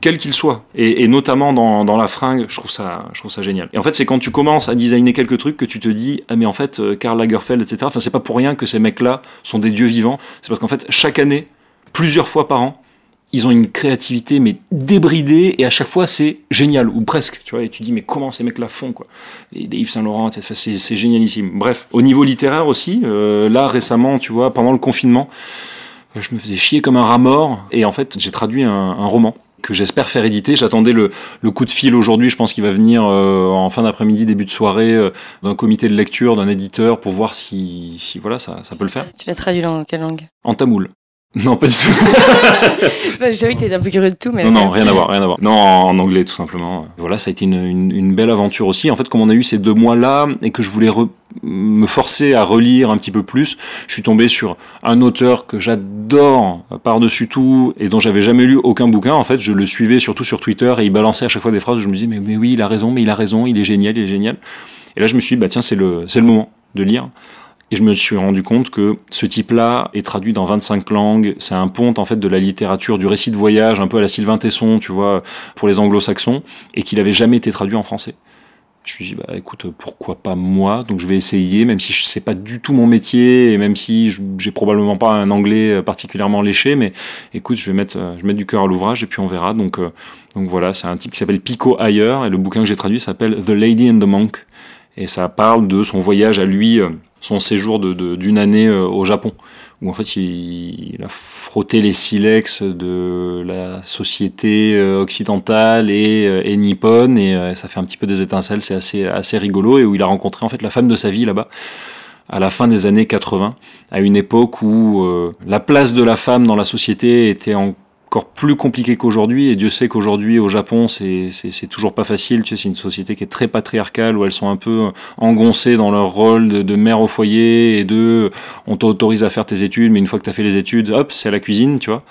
quel qu'il soit, et, notamment dans, la fringue, je trouve ça, je trouve ça génial. Et en fait, c'est quand tu commences à designer quelques trucs que tu te dis, ah mais en fait, euh, Karl Lagerfeld, etc. Enfin, c'est pas pour rien que ces mecs-là sont des dieux vivants. C'est parce qu'en fait, chaque année, plusieurs fois par an, ils ont une créativité mais débridée et à chaque fois c'est génial ou presque tu vois et tu dis mais comment ces mecs là font quoi et Yves Saint Laurent etc c'est génialissime bref au niveau littéraire aussi euh, là récemment tu vois pendant le confinement je me faisais chier comme un rat mort et en fait j'ai traduit un roman que j'espère faire éditer. J'attendais le, le, coup de fil aujourd'hui, je pense qu'il va venir euh, en fin d'après-midi, début de soirée, euh, d'un comité de lecture, d'un éditeur, pour voir si, si voilà, ça, ça peut le faire. Tu l'as traduit dans quelle langue? En tamoul. Non, pas du tout. <laughs> je savais que tu étais un peu curieux de tout, mais. Non, non, rien à voir, rien à voir. Non, en anglais, tout simplement. Voilà, ça a été une, une, une belle aventure aussi. En fait, comme on a eu ces deux mois-là et que je voulais re me forcer à relire un petit peu plus, je suis tombé sur un auteur que j'adore par-dessus tout et dont j'avais jamais lu aucun bouquin. En fait, je le suivais surtout sur Twitter et il balançait à chaque fois des phrases où je me disais, mais, mais oui, il a raison, mais il a raison, il est génial, il est génial. Et là, je me suis dit, bah tiens, c'est le, c'est le moment de lire. Et je me suis rendu compte que ce type-là est traduit dans 25 langues. C'est un pont en fait de la littérature, du récit de voyage, un peu à la Sylvain Tesson, tu vois, pour les anglo-saxons, et qu'il avait jamais été traduit en français. Je me suis dit, bah écoute, pourquoi pas moi? Donc je vais essayer, même si je sais pas du tout mon métier, et même si j'ai probablement pas un anglais particulièrement léché, mais écoute, je vais mettre, je vais mettre du cœur à l'ouvrage et puis on verra. Donc, euh, donc voilà, c'est un type qui s'appelle Pico Ayer, et le bouquin que j'ai traduit s'appelle The Lady and the Monk, et ça parle de son voyage à lui. Euh, son séjour d'une de, d'une année euh, au Japon, où en fait il, a frotté les silex de la société euh, occidentale et, euh, et nippone et ça fait un petit peu des étincelles, c'est assez, assez rigolo et où il a rencontré en fait la femme de sa vie là-bas à la fin des années 80, à une époque où la place de la femme dans la société était en encore plus compliqué qu'aujourd'hui. Et Dieu sait qu'aujourd'hui, au Japon, c'est toujours pas facile. Tu sais, c'est une société qui est très patriarcale, où elles sont un peu engoncées dans leur rôle de, de mère au foyer et de on t'autorise à faire tes études, mais une fois que tu as fait les études, hop, c'est à la cuisine, tu vois.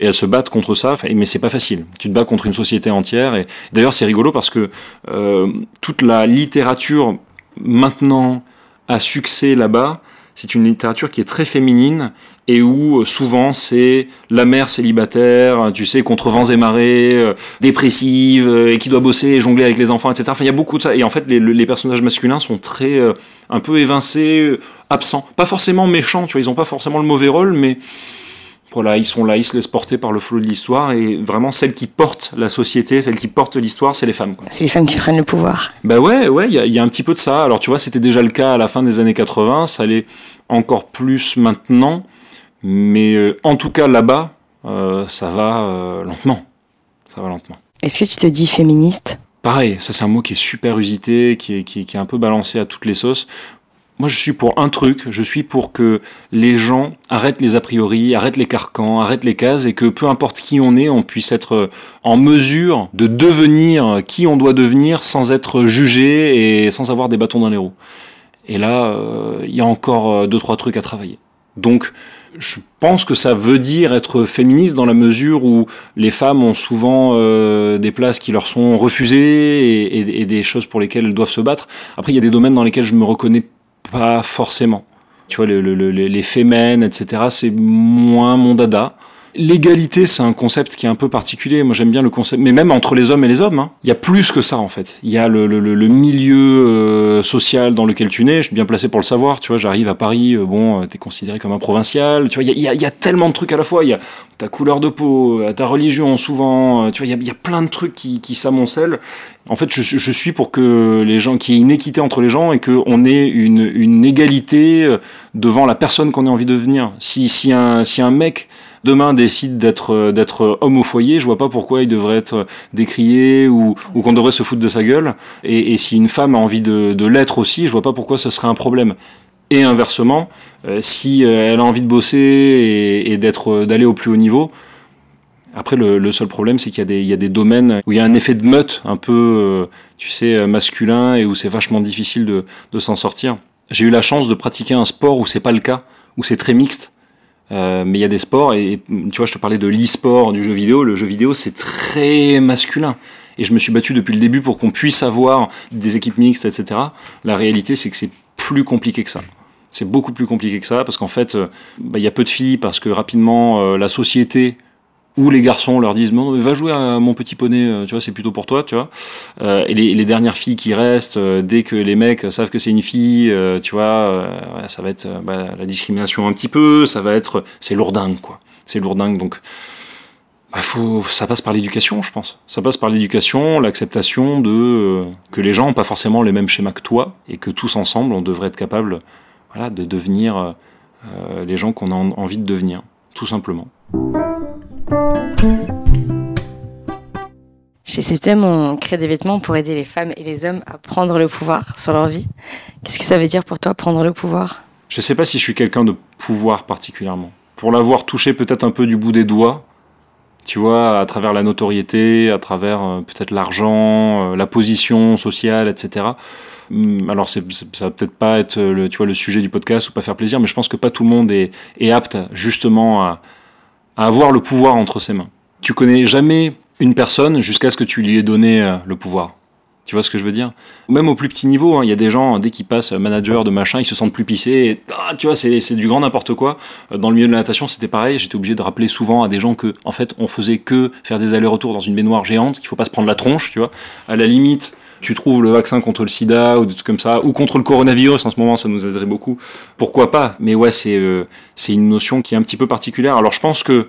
Et elles se battent contre ça, mais c'est pas facile. Tu te bats contre une société entière. Et d'ailleurs, c'est rigolo parce que euh, toute la littérature maintenant à succès là-bas, c'est une littérature qui est très féminine et où euh, souvent c'est la mère célibataire, tu sais, contre vents et marées, euh, dépressive, euh, et qui doit bosser et jongler avec les enfants, etc. Enfin, il y a beaucoup de ça. Et en fait, les, les personnages masculins sont très un peu évincés, absents. Pas forcément méchants, tu vois, ils ont pas forcément le mauvais rôle, mais voilà, ils sont là, ils se laissent porter par le flot de l'histoire et vraiment celles qui portent la société, celles qui portent l'histoire, c'est les femmes. C'est les femmes qui prennent le pouvoir. Bah ouais, ouais, il y, y, a un petit peu de ça. Alors tu vois, c'était déjà le cas à la fin des années 80, ça l'est encore plus maintenant. Mais euh, en tout cas, là-bas, euh, ça va euh, lentement. Ça va lentement. Est-ce que tu te dis féministe? Pareil, ça c'est un mot qui est super usité, qui est, qui, est, un peu balancé à toutes les sauces. Moi, je suis pour un truc, je suis pour que les gens arrêtent les a priori, arrêtent les carcans, arrêtent les cases et que peu importe qui on est, on puisse être en mesure de devenir qui on doit devenir sans être jugé et sans avoir des bâtons dans les roues. Et là, il y a encore deux, trois trucs à travailler. Donc, je pense que ça veut dire être féministe dans la mesure où les femmes ont souvent euh, des places qui leur sont refusées et, des choses pour lesquelles elles doivent se battre. Après, il y a des domaines dans lesquels je me reconnais pas forcément. Tu vois, le, le, les fémènes, etc., c'est moins mon dada. L'égalité, c'est un concept qui est un peu particulier. Moi, j'aime bien le concept, mais même entre les hommes et les hommes, hein. il y a plus que ça en fait. Il y a le, le, le milieu euh, social dans lequel tu nais. Je suis bien placé pour le savoir. Tu vois, j'arrive à Paris, euh, bon, euh, t'es considéré comme un provincial. Tu vois, il y a, y tellement de trucs à la fois. Il y a ta couleur de peau, ta religion, souvent. Tu vois, il y a, plein de trucs qui, qui s'amoncellent. En fait, je, je, suis pour que les gens, qu'il y ait une équité entre les gens et qu'on ait une, une égalité devant la personne qu'on a envie de devenir. Si, si un, si un mec demain décide d'être euh, d'être homme au foyer, je vois pas pourquoi il devrait être décrié ou, ou qu'on devrait se foutre de sa gueule. Et, et si une femme a envie de, de l'être aussi, je vois pas pourquoi ce serait un problème. Et inversement, euh, si euh, elle a envie de bosser et, et d'être d'aller au plus haut niveau, après, le, le seul problème, c'est qu'il y, y, a des domaines où il y a un effet de meute un peu, tu sais, masculin et où c'est vachement difficile de, de s'en sortir. J'ai eu la chance de pratiquer un sport où c'est pas le cas, où c'est très mixte. Euh, mais il y a des sports, et, tu vois, je te parlais de l'e-sport, du jeu vidéo. Le jeu vidéo, c'est très masculin. Et je me suis battu depuis le début pour qu'on puisse avoir des équipes mixtes, etc. La réalité, c'est que c'est plus compliqué que ça. C'est beaucoup plus compliqué que ça, parce qu'en fait, euh, bah, il y a peu de filles, parce que rapidement, euh, la société où les garçons leur disent non, va jouer à mon petit poney, euh, tu vois, c'est plutôt pour toi, tu vois. Euh, et les, dernières filles qui restent, euh, dès que les mecs savent que c'est une fille, tu vois, ça va être bah, la discrimination un petit peu, ça va être, c'est lourdingue, quoi. C'est lourdingue, donc. Bah, faut, ça passe par l'éducation, je pense. Ça passe par l'éducation, l'acceptation de que les gens n'ont pas forcément les mêmes schémas que toi et que tous ensemble, on devrait être capable, voilà, de devenir les gens qu'on a envie de devenir, tout simplement. Chez Septem, on crée des vêtements pour aider les femmes et les hommes à prendre le pouvoir sur leur vie. Qu'est-ce que ça veut dire pour toi, prendre le pouvoir? Je ne sais pas si je suis quelqu'un de pouvoir particulièrement. Pour l'avoir touché peut-être un peu du bout des doigts, tu vois, à travers la notoriété, à travers euh, peut-être l'argent, euh, la position sociale, etc. Hum, alors c'est, ça va peut-être pas être le, tu vois, le sujet du podcast ou pas faire plaisir, mais je pense que pas tout le monde est, est apte justement à, à avoir le pouvoir entre ses mains. Tu connais jamais une personne jusqu'à ce que tu lui aies donné euh, le pouvoir. Tu vois ce que je veux dire? Même au plus petit niveau, hein, il y a des gens, dès qu'ils passent manager de machin, ils se sentent plus pissés. Ah, tu vois, c'est du grand n'importe quoi. Euh, dans le milieu de la natation, c'était pareil. J'étais obligé de rappeler souvent à des gens que, en fait, on faisait que faire des allers-retours dans une baignoire géante, qu'il faut pas se prendre la tronche, tu vois. À la limite, tu trouves le vaccin contre le sida ou des trucs comme ça, ou contre le coronavirus, en ce moment, ça nous aiderait beaucoup. Pourquoi pas? Mais ouais, c'est euh, une notion qui est un petit peu particulière. Alors je pense que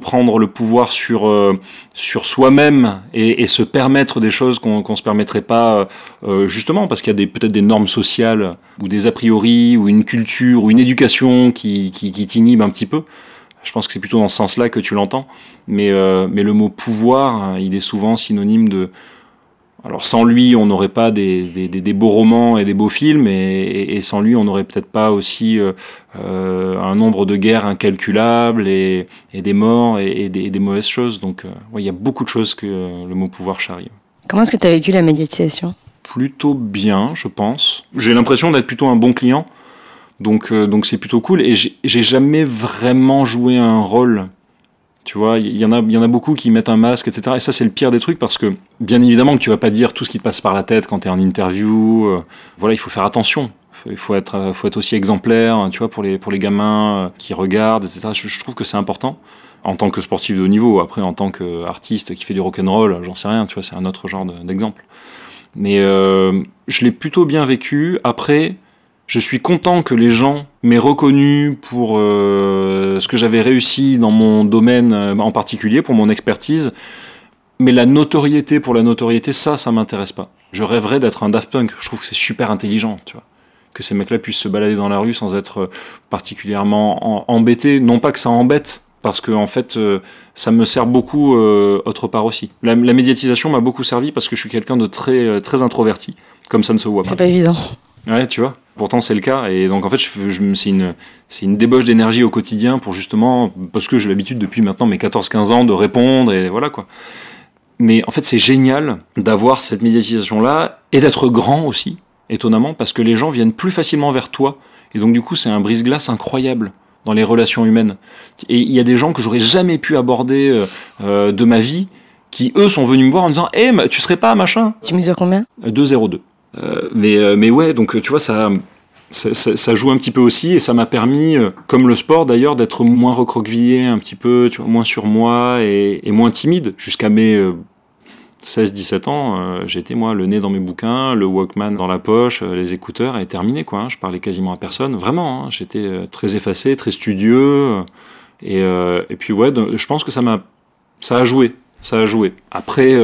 prendre le pouvoir sur euh, sur soi-même et, se permettre des choses qu'on qu'on se permettrait pas euh, justement parce qu'il y a peut-être des normes sociales ou des a priori ou une culture ou une éducation qui qui, qui t'inhibe un petit peu. Je pense que c'est plutôt dans ce sens-là que tu l'entends. Mais mais le mot pouvoir, hein, il est souvent synonyme de alors sans lui, on n'aurait pas des, des, des, beaux romans et des beaux films, et, et sans lui, on n'aurait peut-être pas aussi euh, euh, un nombre de guerres incalculables et, et des morts et, des, des, mauvaises choses. Donc euh, il y a beaucoup de choses que le mot pouvoir charrie. Comment est-ce que tu as vécu la médiatisation Plutôt bien, je pense. J'ai l'impression d'être plutôt un bon client, donc donc c'est plutôt cool. Et j'ai jamais vraiment joué un rôle tu vois, il y en a, beaucoup qui mettent un masque, etc. Et ça, c'est le pire des trucs parce que, bien évidemment, que tu vas pas dire tout ce qui te passe par la tête quand tu es en interview. Euh, voilà, il faut faire attention. Il faut être, euh, faut être aussi exemplaire, tu vois, pour les, pour les gamins euh, qui regardent, etc. Je, trouve que c'est important en tant que sportif de haut niveau. Après, en tant qu'artiste qui fait du rock'n'roll, j'en sais rien, tu vois, c'est un autre genre d'exemple. Mais je l'ai plutôt bien vécu. Après, je suis content que les gens m'aient reconnu pour euh, ce que j'avais réussi dans mon domaine euh, en particulier, pour mon expertise. Mais la notoriété pour la notoriété, ça, ça m'intéresse pas. Je rêverais d'être un Daft Punk. Je trouve que c'est super intelligent, tu vois. Que ces mecs-là puissent se balader dans la rue sans être euh, particulièrement embêtés. Non pas que ça embête, parce que en fait, ça me sert beaucoup autre part aussi. La, la médiatisation m'a beaucoup servi parce que je suis quelqu'un de très très introverti, comme ça ne se voit pas. C'est pas évident. Ouais, tu vois. Pourtant, c'est le cas. Et donc, en fait, je, je, c'est une, c'est une débauche d'énergie au quotidien pour justement, parce que j'ai l'habitude depuis maintenant mes 14-15 ans de répondre et voilà quoi. Mais en fait, c'est génial d'avoir cette médiatisation-là et d'être grand aussi, étonnamment, parce que les gens viennent plus facilement vers toi. Et donc, du coup, c'est un brise-glace incroyable dans les relations humaines. Et il y a des gens que j'aurais jamais pu aborder euh, euh de ma vie qui, eux, sont venus me voir en me disant Hé, hey, tu serais pas machin? Tu mesures combien? 2,02. Euh, mais, euh, mais ouais, donc tu vois, ça, ça, joue un petit peu aussi et ça m'a permis, euh, comme le sport d'ailleurs, d'être moins recroquevillé un petit peu, moins sur moi et, et moins timide jusqu'à mes 16-17 ans. J'étais moi le nez dans mes bouquins, le Walkman dans la poche, les écouteurs et terminé quoi. Hein, je parlais quasiment à personne, vraiment. Hein, J'étais très effacé, très studieux et, et puis ouais, je pense que ça m'a, ça a joué, ça a joué. Après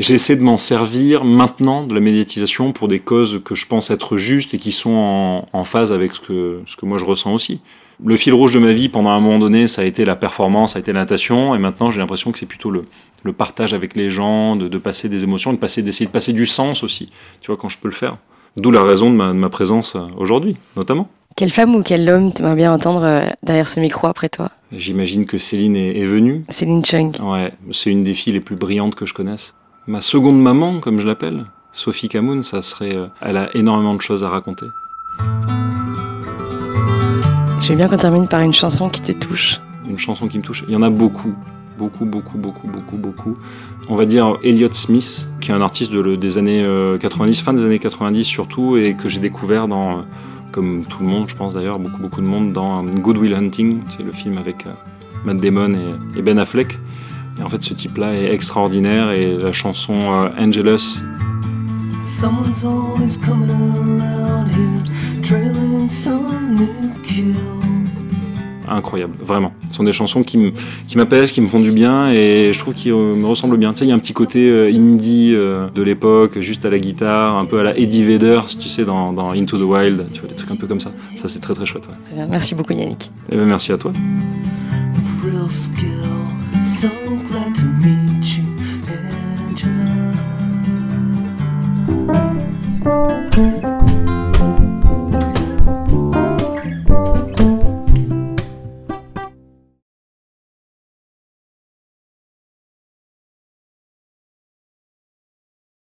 J'essaie de m'en servir maintenant de la médiatisation pour des causes que je pense être justes et qui sont en, en phase avec ce que, ce que moi je ressens aussi. Le fil rouge de ma vie pendant un moment donné, ça a été la performance, ça a été la natation, et maintenant j'ai l'impression que c'est plutôt le, le, partage avec les gens, de, de passer des émotions, de passer, d'essayer de passer du sens aussi, tu vois, quand je peux le faire. D'où la raison de ma, de ma présence euh, aujourd'hui, notamment. Quelle femme ou quel homme t'aimerais bien entendre euh, derrière ce micro après toi? J'imagine que Céline est, est venue. Céline Chung. Ouais, c'est une des filles les plus brillantes que je connaisse ma seconde maman, comme je l'appelle, Sophie Camoun, ça serait, euh, elle a énormément de choses à raconter. Je veux bien qu'on termine par une chanson qui te touche. Une chanson qui me touche. Il y en a beaucoup, beaucoup, beaucoup, beaucoup, beaucoup, beaucoup. On va dire Elliott Smith, qui est un artiste de, des années 90, euh, fin des années 90 surtout, et que j'ai découvert dans, euh, comme tout le monde, je pense d'ailleurs, beaucoup, beaucoup de monde, dans Good Will Hunting, c'est le film avec Matt Damon et Ben Affleck. Et en fait, ce type-là est extraordinaire et la chanson euh, Angelus. Incroyable, vraiment. Ce sont des chansons qui m'apaisent, qui me font du bien et je trouve qu'ils euh, me ressemblent bien. Tu sais, il y a un petit côté euh, indie de l'époque, juste à la guitare, un peu à la Eddie Vedder, tu sais, dans, dans, Into the Wild, tu vois, des trucs un peu comme ça. Ça, c'est très très chouette. Ouais. Merci beaucoup, Yannick. Et eh ben, merci à toi. So glad to meet you, Angela.